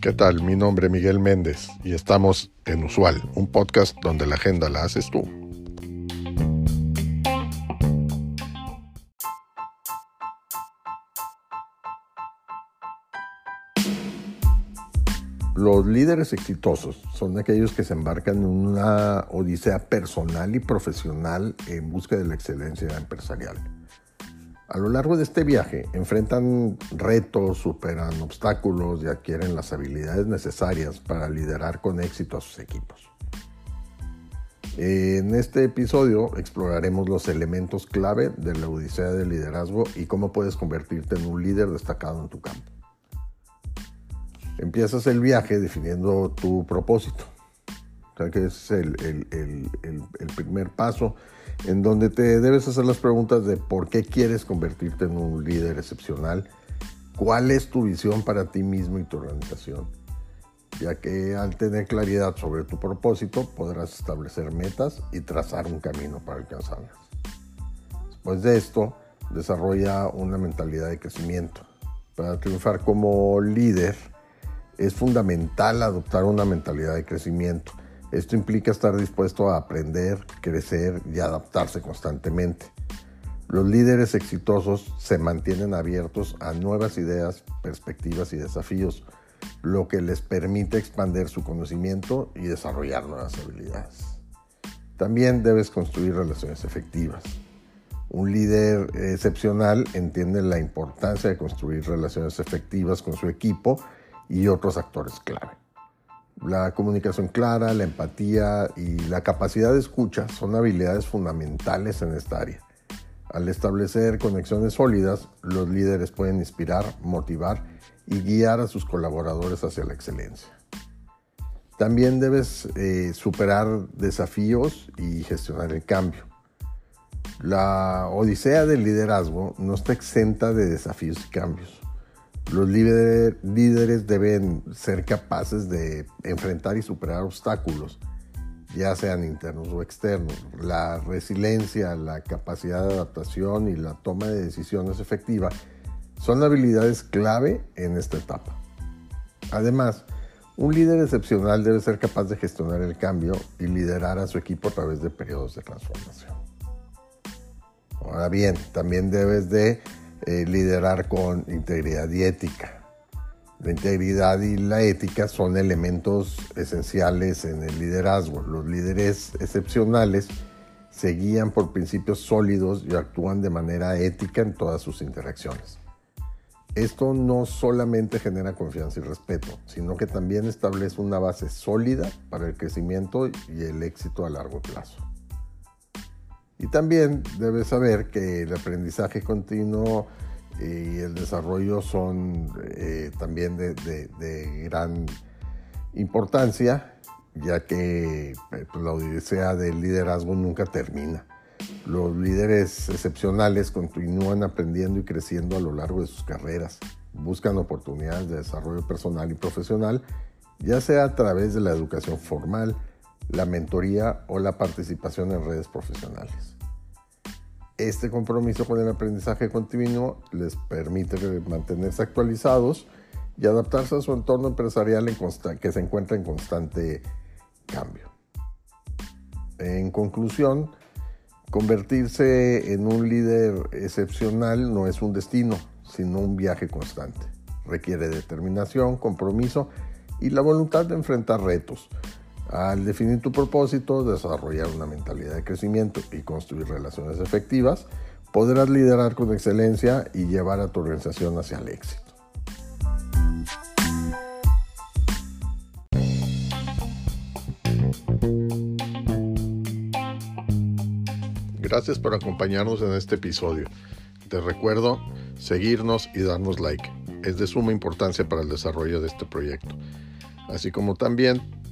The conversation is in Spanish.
¿Qué tal? Mi nombre es Miguel Méndez y estamos en Usual, un podcast donde la agenda la haces tú. Los líderes exitosos son aquellos que se embarcan en una odisea personal y profesional en busca de la excelencia empresarial. A lo largo de este viaje enfrentan retos, superan obstáculos y adquieren las habilidades necesarias para liderar con éxito a sus equipos. En este episodio exploraremos los elementos clave de la odisea del liderazgo y cómo puedes convertirte en un líder destacado en tu campo. Empiezas el viaje definiendo tu propósito. Que es el, primer paso en donde te debes hacer las preguntas de por qué quieres convertirte en un líder excepcional, cuál es tu visión para ti mismo y tu organización, ya que al tener claridad sobre tu propósito podrás establecer metas y trazar un camino para alcanzarlas. Después de esto, desarrolla una mentalidad de crecimiento. Para triunfar como líder, es fundamental adoptar una mentalidad de crecimiento. Esto implica estar dispuesto a aprender, crecer y adaptarse constantemente. Los líderes exitosos se mantienen abiertos a nuevas ideas, perspectivas y desafíos, lo que les permite expandir su conocimiento y desarrollar nuevas habilidades. También debes construir relaciones efectivas. Un líder excepcional entiende la importancia de construir relaciones efectivas con su equipo y otros actores clave. La comunicación clara, la empatía y la capacidad de escucha son habilidades fundamentales en esta área. Al establecer conexiones sólidas, los líderes pueden inspirar, motivar y guiar a sus colaboradores hacia la excelencia. También debes eh, superar desafíos y gestionar el cambio. La odisea del liderazgo no está exenta de desafíos y cambios. Los líderes deben ser capaces de enfrentar y superar obstáculos, ya sean internos o externos. La resiliencia, la capacidad de adaptación y la toma de decisiones efectiva son habilidades clave en esta etapa. Además, un líder excepcional debe ser capaz de gestionar el cambio y liderar a su equipo a través de periodos de transformación. Ahora bien, también debes de eh, liderar con integridad y ética. La integridad y la ética son elementos esenciales en el liderazgo. Los líderes excepcionales se guían por principios sólidos y actúan de manera ética en todas sus interacciones. Esto no solamente genera confianza y respeto, sino que también establece una base sólida para el crecimiento y el éxito a largo plazo. Y también debes saber que el aprendizaje continuo y el desarrollo son eh, también de, gran importancia, ya que eh, pues, la odisea del liderazgo nunca termina. Los líderes excepcionales continúan aprendiendo y creciendo a lo largo de sus carreras, buscan oportunidades de desarrollo personal y profesional, ya sea a través de la educación formal, la mentoría o la participación en redes profesionales. Este compromiso con el aprendizaje continuo les permite mantenerse actualizados y adaptarse a su entorno empresarial que se encuentra en constante cambio. En conclusión, convertirse en un líder excepcional no es un destino, sino un viaje constante. Requiere determinación, compromiso y la voluntad de enfrentar retos, al definir tu propósito, desarrollar una mentalidad de crecimiento y construir relaciones efectivas, podrás liderar con excelencia y llevar a tu organización hacia el éxito. Gracias por acompañarnos en este episodio. Te recuerdo seguirnos y darnos like. Es de suma importancia para el desarrollo de este proyecto. Así como también